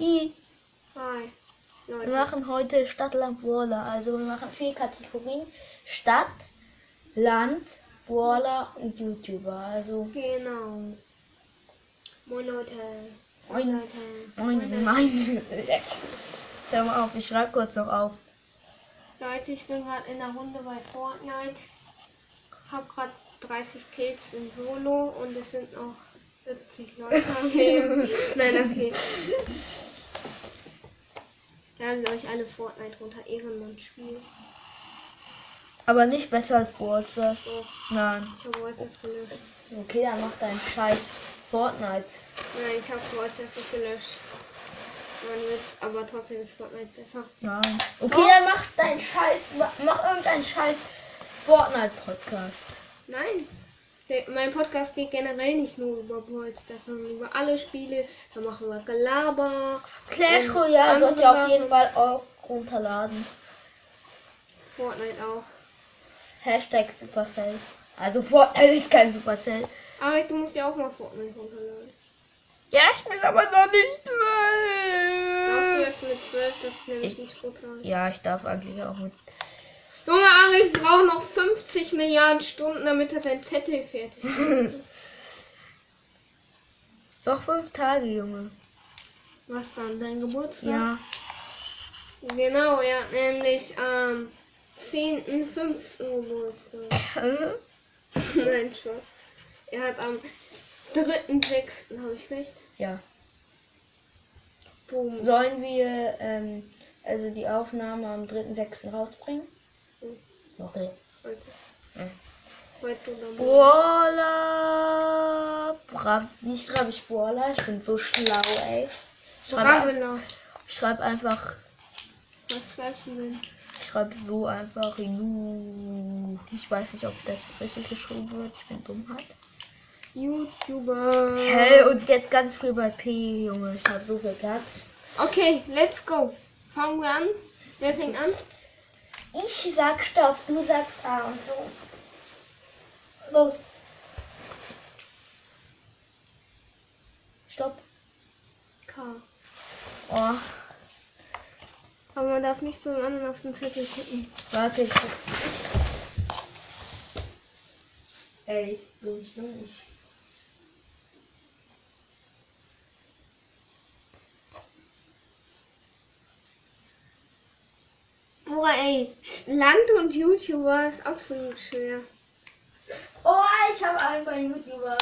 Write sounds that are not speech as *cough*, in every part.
Hi. wir Leute. machen heute Stadt, Land, Brawler. Also wir machen vier Kategorien. Stadt, Land, Brawler und YouTuber. Also Genau. Moin Leute. Moin. Leute. moin, Leute. *laughs* Hör mal auf, ich schreibe kurz noch auf. Leute, ich bin gerade in der Runde bei Fortnite. Hab gerade 30 Kills in Solo und es sind noch 70 Leute am Leben. *laughs* Nein, okay. *laughs* Ladet euch alle Fortnite runter, Ehrenmann-Spiel. Aber nicht besser als Brawl Stars. So, Nein. ich habe WhatsApp gelöscht. Okay, dann mach deinen Scheiß Fortnite. Nein, ich habe WhatsApp nicht gelöscht. Mein Witz, aber trotzdem ist Fortnite besser. Nein. Okay, dann mach deinen Scheiß, mach irgendeinen Scheiß Fortnite Podcast. Nein. Mein Podcast geht generell nicht nur über Stars, sondern über alle Spiele. Da machen wir Gelaber. Clash Royale sollt ihr auf jeden. Fall auch runterladen. Fortnite auch. Hashtag Supercell. Also Fortnite ist kein Supercell. Aber du musst ja auch mal Fortnite runterladen. Ja, ich bin aber noch nicht Darfst du zwölf. erst mit 12, das ist nämlich nicht brutal. Ja, ich darf eigentlich auch mit. Junge, Ari braucht noch 50 Milliarden Stunden, damit er sein Zettel fertig hat. Doch *laughs* fünf Tage, Junge. Was dann? Dein Geburtstag? Ja. Genau, er hat nämlich am 10.05. Geburtstag. *laughs* Nein, Spaß. Er hat am 3.6. habe ich recht? ja. Boom. Sollen wir ähm, also die Aufnahme am 3.6. rausbringen? Mhm. Heute oder morgen. Brawler. Brav, wie schreibe ich Brawler? Ich bin so schlau, ey. Ich schreibe, ich schreibe einfach. Was schreibst du denn? Ich schreibe so einfach. Ju. Ich weiß nicht, ob das richtig geschrieben wird. Ich bin dumm halt. YouTuber. Hey, und jetzt ganz viel bei P, Junge. Ich habe so viel Platz. Okay, let's go. Fangen wir an. Wer fängt an? Ich sag Stopp, du sagst A und so. Los. Stopp. K. Oh, Aber man darf nicht beim anderen auf den Zettel gucken. warte. Ich... Ey, bin ich dumm? Ich... Boah, ey. Land und YouTuber ist absolut schwer. Oh, ich habe einen bei YouTuber.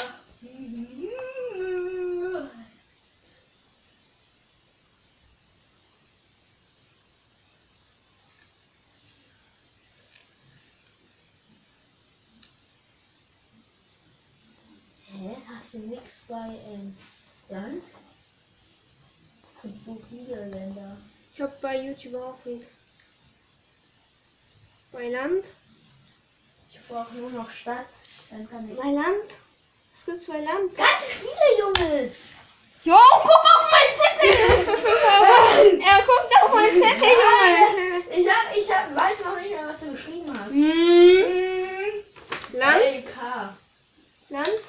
Hä? Hast du nichts bei ähm, Land? Und so viele Länder. Ich hab bei YouTuber auch wen. Bei Land? Ich brauche nur noch Stadt. Dann kann ich. Bei Land? Es gibt bei Land. Ganz viele Junge! Jo, guck auf mein Zettel! *laughs* er guckt auf mein Zettel, Junge! Ich hab, ich hab, weiß noch nicht mehr, was du geschrieben hast. Hm. Land? LK. Land?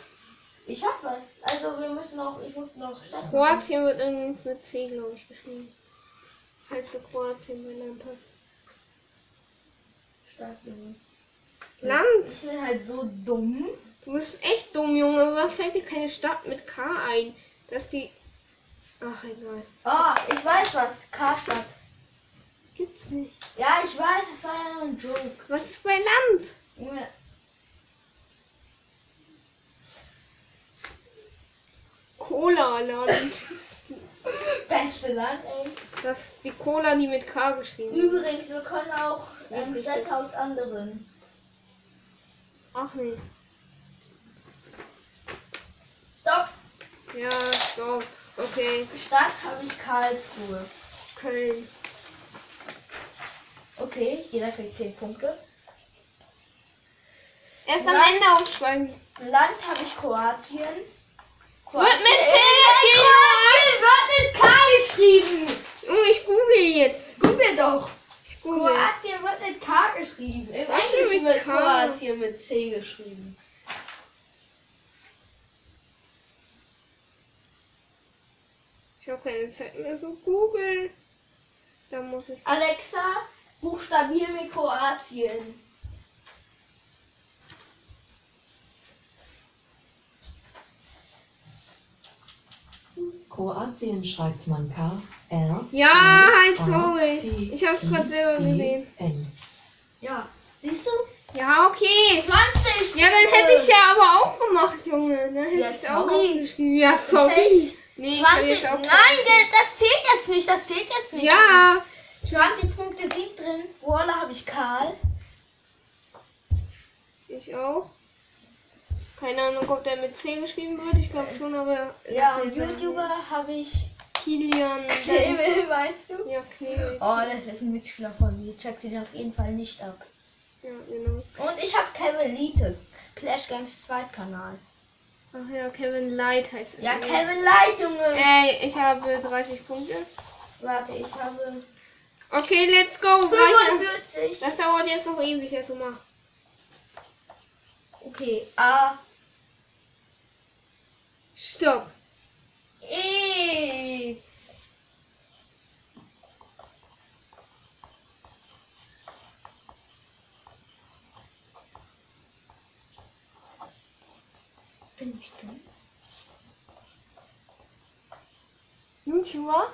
Ich hab was. Also wir müssen noch, ich muss noch Stadt. machen. Kroatien wird übrigens mit C, glaube ich, geschrieben. Falls du Kroatien bei Land hast. Stadt, Junge. Land? Ich bin halt so dumm. Du bist echt dumm, Junge. Was fällt dir keine Stadt mit K ein? Dass die. Ach, egal. Oh, ich weiß was. Karstadt. Gibt's nicht. Ja, ich weiß, das war ja nur ein Joke. Was ist bei Land? Junge, Cola-Land. Beste Land, ey. Das die Cola, die mit K geschrieben. Übrigens, wir können auch ähm, Städte aus anderen. Ach nee. Stopp. Ja, stopp. Okay. Stadt habe ich Karlsruhe. Köln. Okay, jeder kriegt 10 Punkte. Erst am Land. Ende aufschreiben. Land habe ich Kroatien. Wird mit C Kroatien wird mit K geschrieben. Junge, ich google jetzt. Google doch. Kroatien wird mit K geschrieben. Im Was Englischen wird K? Kroatien mit C geschrieben. Ich Ich habe keine Zeit mehr für Google. Da muss ich. Alexa, buchstabier mir Kroatien. Kroatien schreibt man K, R. Ja, halt. T, Ich hab's grad I, selber E, gesehen. N. Ja. Siehst du? Ja, okay. 20! Ja, dann hätte ich ja aber auch gemacht, Junge. Dann hätte Ja, ich auch sorry. aufgeschrieben. Ja, sorry. Nee, ich hab 20. jetzt Nein, das, das zählt jetzt nicht. Das zählt jetzt nicht. Ja. 20 Punkte sind drin. Voila, habe ich Karl. Ich auch. Keine Ahnung, ob der mit C geschrieben wird. Ich glaube schon, aber. Ja, und YouTuber habe ich Kilian. Knebel, meinst du? Ja, Knebel. Oh, das ist ein Mitspieler von mir. Check den auf jeden Fall nicht ab. Ja, genau. Und ich habe Kevin Liete. Clash Games Zweitkanal. Ach ja, Kevin Light heißt es. Ja, ne? Kevin Light, Junge. Ey, ich habe 30 Punkte. Warte, ich habe Okay, let's go. Weiter. 45. Das dauert jetzt noch ewig, also mach. Okay, A. Stopp. E. Bin ich dumm? YouTuber?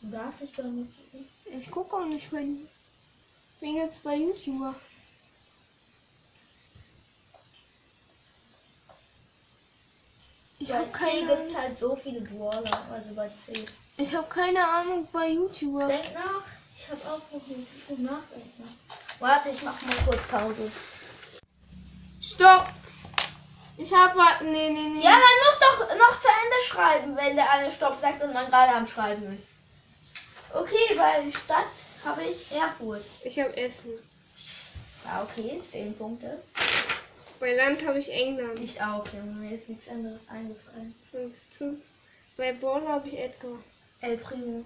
Du darfst nicht bei mir gucken. Ich gucke auch nicht dir. Ich bin jetzt bei YouTuber. Ich bei habe C keine, gibt es halt so viele Brawler, also bei C. ich hab keine Ahnung bei YouTuber. Denk nach. Ich habe auch noch nichts zum Nachdenken. Warte, ich mach mal kurz Pause. Stopp! Ich habe nee nee nee. Ja, man muss doch noch zu Ende schreiben, wenn der eine Stopp sagt und man gerade am Schreiben ist. Okay, bei Stadt habe ich Erfurt. Ich habe Essen. Ja, okay, 10 Punkte. Bei Land habe ich England. Ich auch, Junge, mir ist nichts anderes eingefallen. 15. Bei Ball habe ich Edgar. El Primo.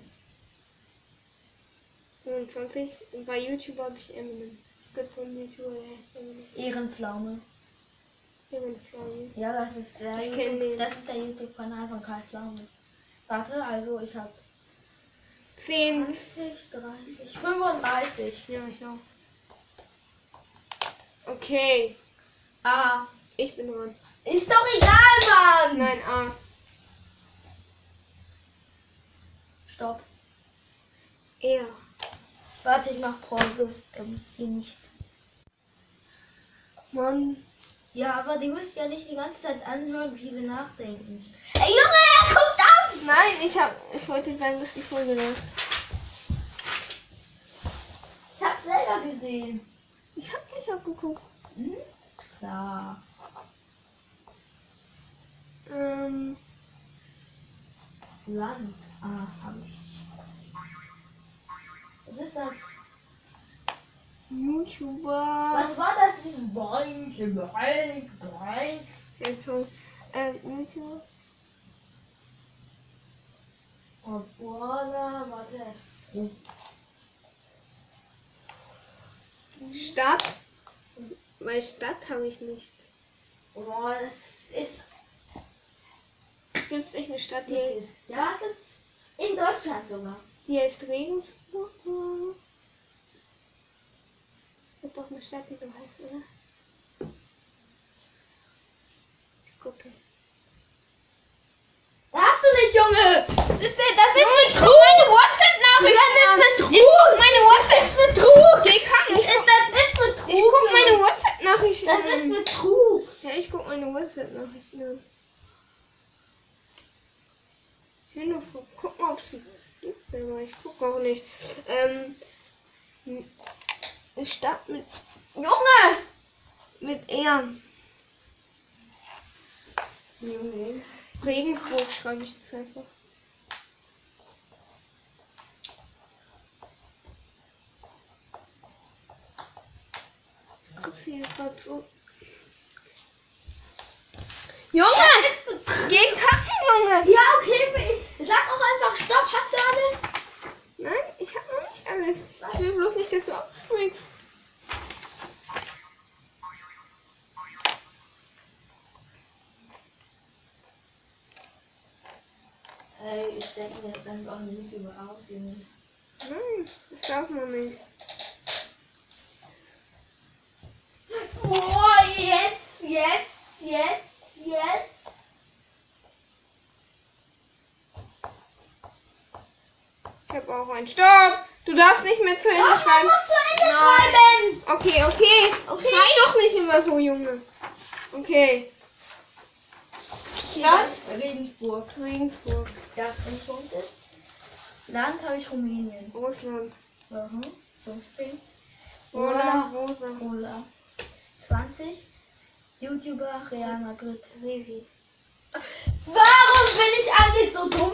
25. Und bei YouTube habe ich Eminem. Es gibt so einen YouTuber, der heißt Eminem. Ehrenpflaume. Ehrenflamme. Ja, das ist der Ich YouTube, das ist der YouTube-Kanal von Karl Pflaume. Warte, also ich habe 10. 20, 30, 35. Ja, ich auch. Okay. A. Ich bin dran. Ist doch egal, Mann! Nein, A. Stopp. Er. Warte, ich mach Pause, damit ihr nicht. Mann. Ja, aber die müsst ja nicht die ganze Zeit anhören, wie wir nachdenken. Ey, Junge, er guckt ab! Nein, ich hab. Ich wollte sagen, dass die Folge läuft. Ich hab selber gesehen. Ich hab nicht abgeguckt. Hm? Klar. Ähm. Land. Ah, hab ich. Was ist das? YouTuber. Was war das? Dieses Boink, Boink, Boink. Jetzt Ähm, YouTuber. Oh, Brawler, warte. Stadt. Bei Stadt habe ich nichts. Oh, das ist. Gibt es echt eine Stadt, die heißt, Ja, gibt's. In Deutschland sogar. die heißt Regensburg? Gibt doch eine Stadt, die so heißt, oder? Ich gucke. Darfst du nicht, Junge! Das ist, das ist Betrug! meine WhatsApp-Nachrichten Das ist Betrug! Ich guck meine WhatsApp. Das ist Betrug! Geh kacken. Ich Das guck, ist, das ist Betrug! ich guck meine Junge. WhatsApp-Nachrichten Das ist. Betrug! Ja, ich guck meine WhatsApp-Nachrichten an. Ich will nur gucken, ob es sie gibt, aber ich guck auch nicht. Ähm, eine Stadt mit. Junge! Mit R. Junge. Regensburg schreibe ich jetzt einfach. Das hier gerade so. Junge! Geh kacken, Junge! Ja, okay, ich sag auch einfach Stopp, hast du alles? Nein, ich hab noch nicht alles. Ich will bloß nicht, dass du abspringst. Ey, ich denke mir jetzt einfach einen YouTuber aus, Junge. Nein, das darf man nicht. Oh, yes, yes, yes, yes. Auch einen. Stopp! Du darfst nicht mehr zu Ende Doch, schreiben. muss zu Ende schreiben. Okay, okay. Okay. Schrei doch nicht immer so, Junge. Okay. Stadt? Regensburg. Regensburg. Ja, 5 Punkte. Land habe ich Rumänien. Russland. Mhm. 15. Rola, Rosa. Rola. 20. YouTuber Real Madrid. Revi. Warum bin ich eigentlich so dumm?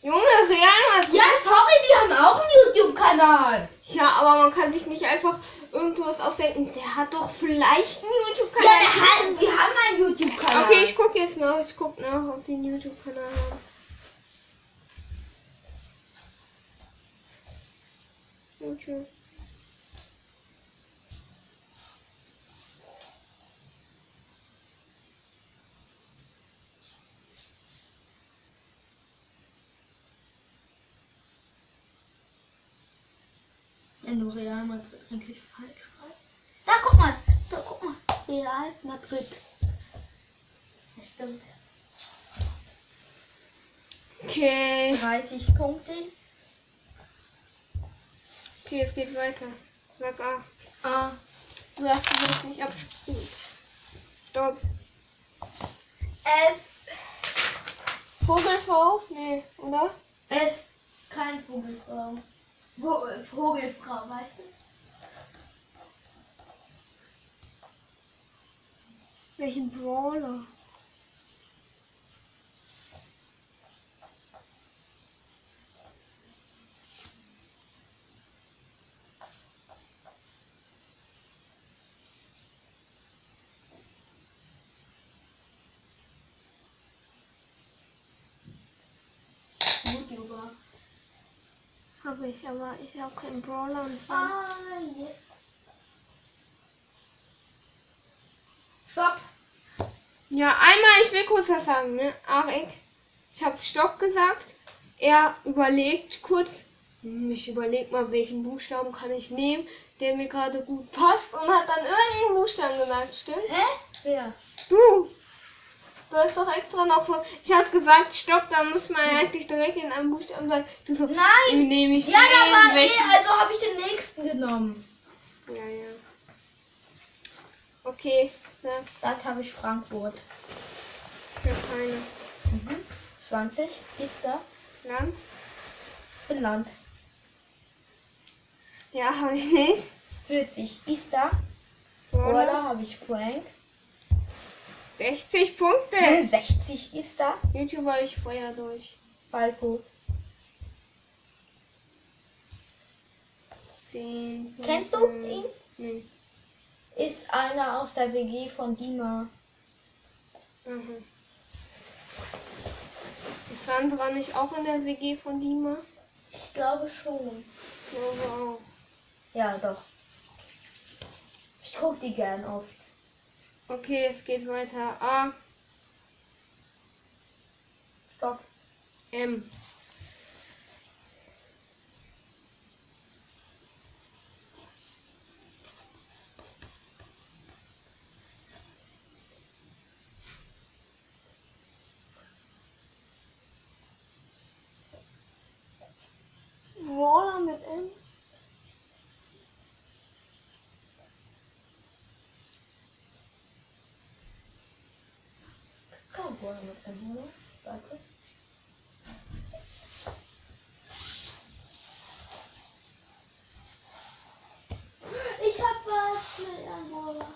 Junge, Real Madrid. Ja, sorry, die haben auch einen YouTube-Kanal. Ja, aber man kann sich nicht einfach irgendwas ausdenken. Der hat doch vielleicht einen Ja, YouTube-Kanal. der hat, die haben einen YouTube-Kanal. okay, ich guck jetzt nach. Ich guck nach, ob die einen YouTube-Kanal haben. YouTube. Wenn du Real Madrid eigentlich falsch schreibst. Da, guck mal. Da, guck mal. Real Madrid. Das stimmt. Okay. 30 Punkte. Okay, es geht weiter. Sag A. Ah, Du darfst jetzt nicht abspielen. Stopp. F. Vogelfrau? Nee, oder? F. Kein Vogelfrau. Vo Vogelfrau, weißt du? Welchen Brawler? YouTuber. Habe ich, aber ich habe keinen Brawler und Ah, yes. Stopp. Ja, einmal, ich will kurz was sagen, ne? Arik, ich habe Stopp gesagt. Er überlegt kurz. hm, Ich überleg mal, welchen Buchstaben kann ich nehmen, der mir gerade gut passt und hat dann irgendeinen Buchstaben gesagt, stimmt? Hä? Wer? Du! Du hast doch extra noch so. Ich habe gesagt, stopp, dann muss man eigentlich direkt in einem Buchstaben sagen. Du so, Nein! wie nehme ich Ja, da war Welchen? eh, also habe ich den nächsten genommen. Ja, ja. Okay, ja, Das habe ich Frankfurt. ich habe keine. 20 ist da. Land? Finnland. Ja, habe ich nicht. 40 ist da. Brawler habe ich Frank. 60 Punkte. 60 ist da. YouTuber ich Feuer durch. Falco. 10. Kennst du 15. ihn? Nee. Ist einer aus der WG von Dima. Mhm. Ist Sandra nicht auch in der WG von Dima? Ich glaube schon. Ich glaube auch. Ja, doch. Ich gucke die gern oft. Okay, es geht weiter. A, Stopp. M. Brawler mit M? Kein Brawler mit? Warte. Ich hab was mit einem Brawler.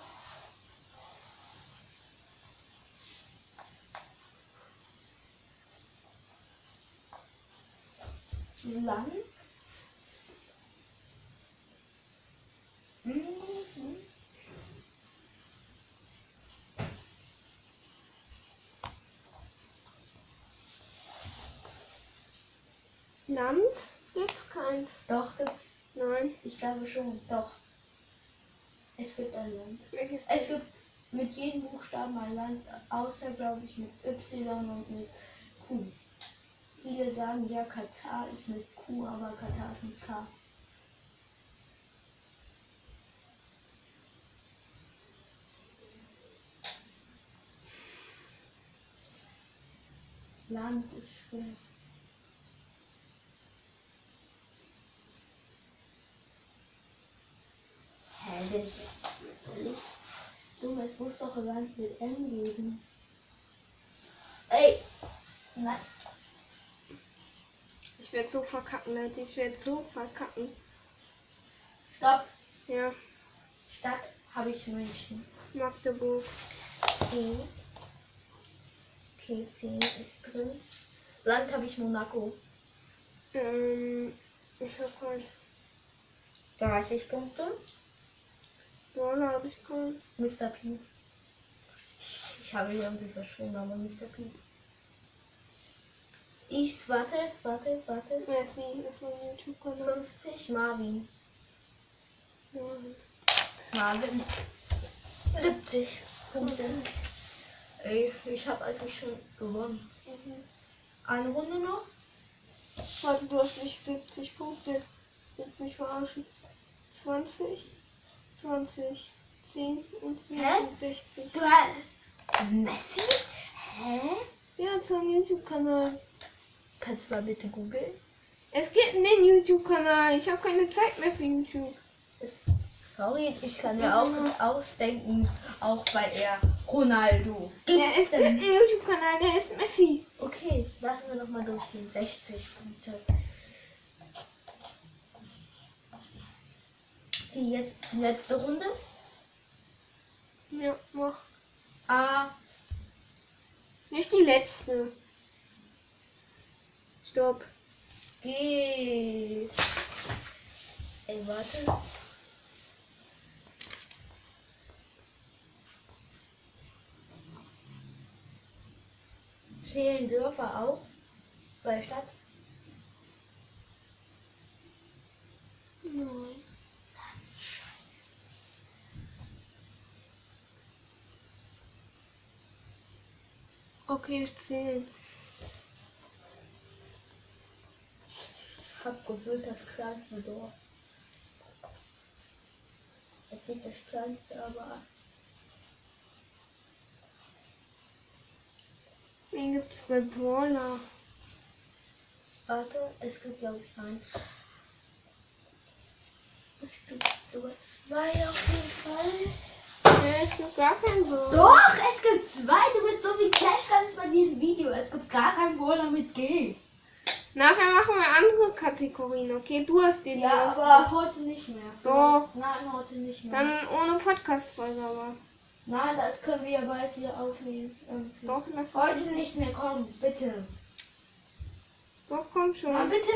Land? Mhm. Land? Gibt's keins. Doch, gibt's. Nein. Ich glaube schon. Doch. Es gibt ein Land. Welches? Es gibt mit jedem Buchstaben ein Land, außer glaube ich mit Y und mit Q. Viele sagen ja, Katar ist mit Q, aber Katar ist mit K. Land ist schwer. Dumm. Es muss doch Land mit M geben. Ey! Nice. Ich werde so verkacken, Leute. Ich werde so verkacken. Stopp. Ja, Stadt habe ich München. Magdeburg. 10. Okay, 10 ist drin. Land habe ich Monaco. Ähm, ich habe halt 30 Punkte. Dollar habe ich keinen. Mr. P. Ich habe hier irgendwie verschwunden, aber Mr. P. Ich, warte, warte, warte. Messi ist mein YouTube-Kanal. 50 Marvin. Ja. Marvin. 70 Punkte. Ey, ich habe eigentlich schon gewonnen. Mhm. Eine Runde noch? Warte, du hast nicht 70 Punkte. Willst mich verarschen? 20, 20, 10 und 10 Hä? und 60. Du hast. Messi? Hä? Ja, zu einem YouTube-Kanal. Kannst du mal bitte googeln? Es geht in den YouTube-Kanal. Ich habe keine Zeit mehr für YouTube. Sorry, ich kann mir auch ausdenken, auch bei er Ronaldo. Ja, es Gibt's gibt einen denn? YouTube-Kanal, der ist Messi. Okay, lassen wir noch mal durchgehen. 60 Punkte. Die jetzt die letzte Runde. Ja, mach. A. Nicht die letzte. Stopp. G. Ey, warte. Zählen Dörfer auf bei Stadt? Nein. Okay, ich zähle. Ich hab gefühlt das kleinste Dorf. Jetzt nicht das kleinste, aber Wen gibt es bei Brawler? warte, es gibt glaube ich einen. Es gibt sogar zwei auf jeden Fall. Ja, es gibt gar keinen Brawler. Doch, es gibt zwei. Du bist so wie Clash Games bei diesem Video. Es gibt gar keinen Brawler mit G. Nachher machen wir andere Kategorien, okay? Du hast den Ja, ersten. aber heute nicht mehr. Doch. Nein, heute nicht mehr. Dann ohne Podcast-Folge aber. Nein, das können wir ja bald wieder aufnehmen. irgendwie. Doch, lass Heute uns. nicht mehr, komm, bitte. Doch, komm schon. Nein, bitte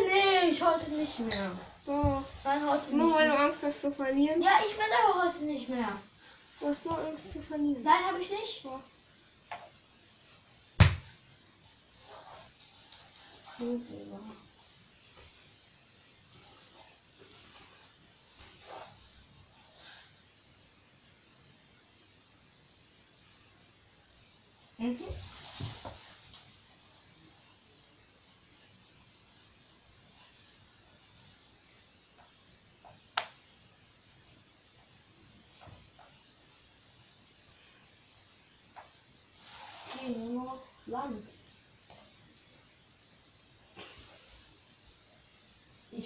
nicht, heute nicht mehr. Doch. Nein, heute Nur weil du. Angst hast zu verlieren. Ja, ich will aber heute nicht mehr. Du hast nur Angst zu verlieren. Nein, habe ich nicht. Doch. Mhm. Okay, nur noch Land.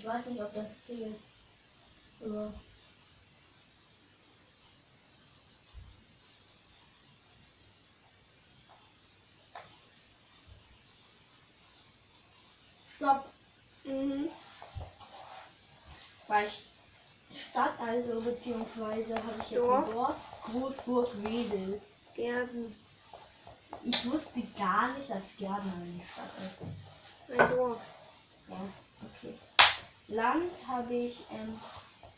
Ich weiß nicht, ob das zählt. Aber Stopp. Mhm. Bei St- Stadt also, beziehungsweise habe ich jetzt Dorf. ein Dorf. Großburg-Wedel. Gärten. Ich wusste gar nicht, dass Gärtner eine Stadt ist. Ein Dorf. Ja, okay. Land habe ich ähm,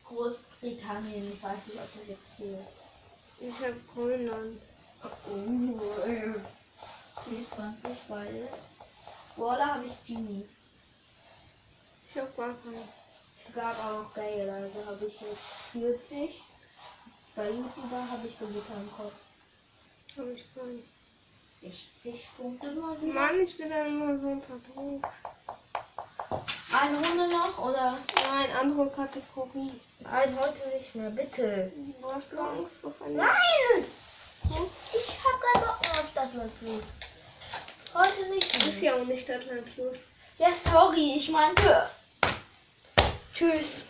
Großbritannien. Ich weiß nicht, ob das jetzt zählt. Ich habe Grönland. Oh, äh, 24 beide. Brawler habe ich Genie. Ich habe gar keinen. Es gab auch geil, also habe ich jetzt 40. Bei YouTuber habe ich Gewitter im Kopf. Habe ich keinen. 60 Punkte mal wieder. Mann, ich bin dann immer so unter Druck. Eine Runde noch oder? Nein, andere Kategorie. Nein, heute nicht mehr, bitte. Du hast Angst auf eine. Nein! Ich hab keinen Bock mehr auf Stadtland Plus. Heute nicht Das ist mehr. ja auch nicht Stadtland Plus. Ja, sorry, ich meinte. Tschüss.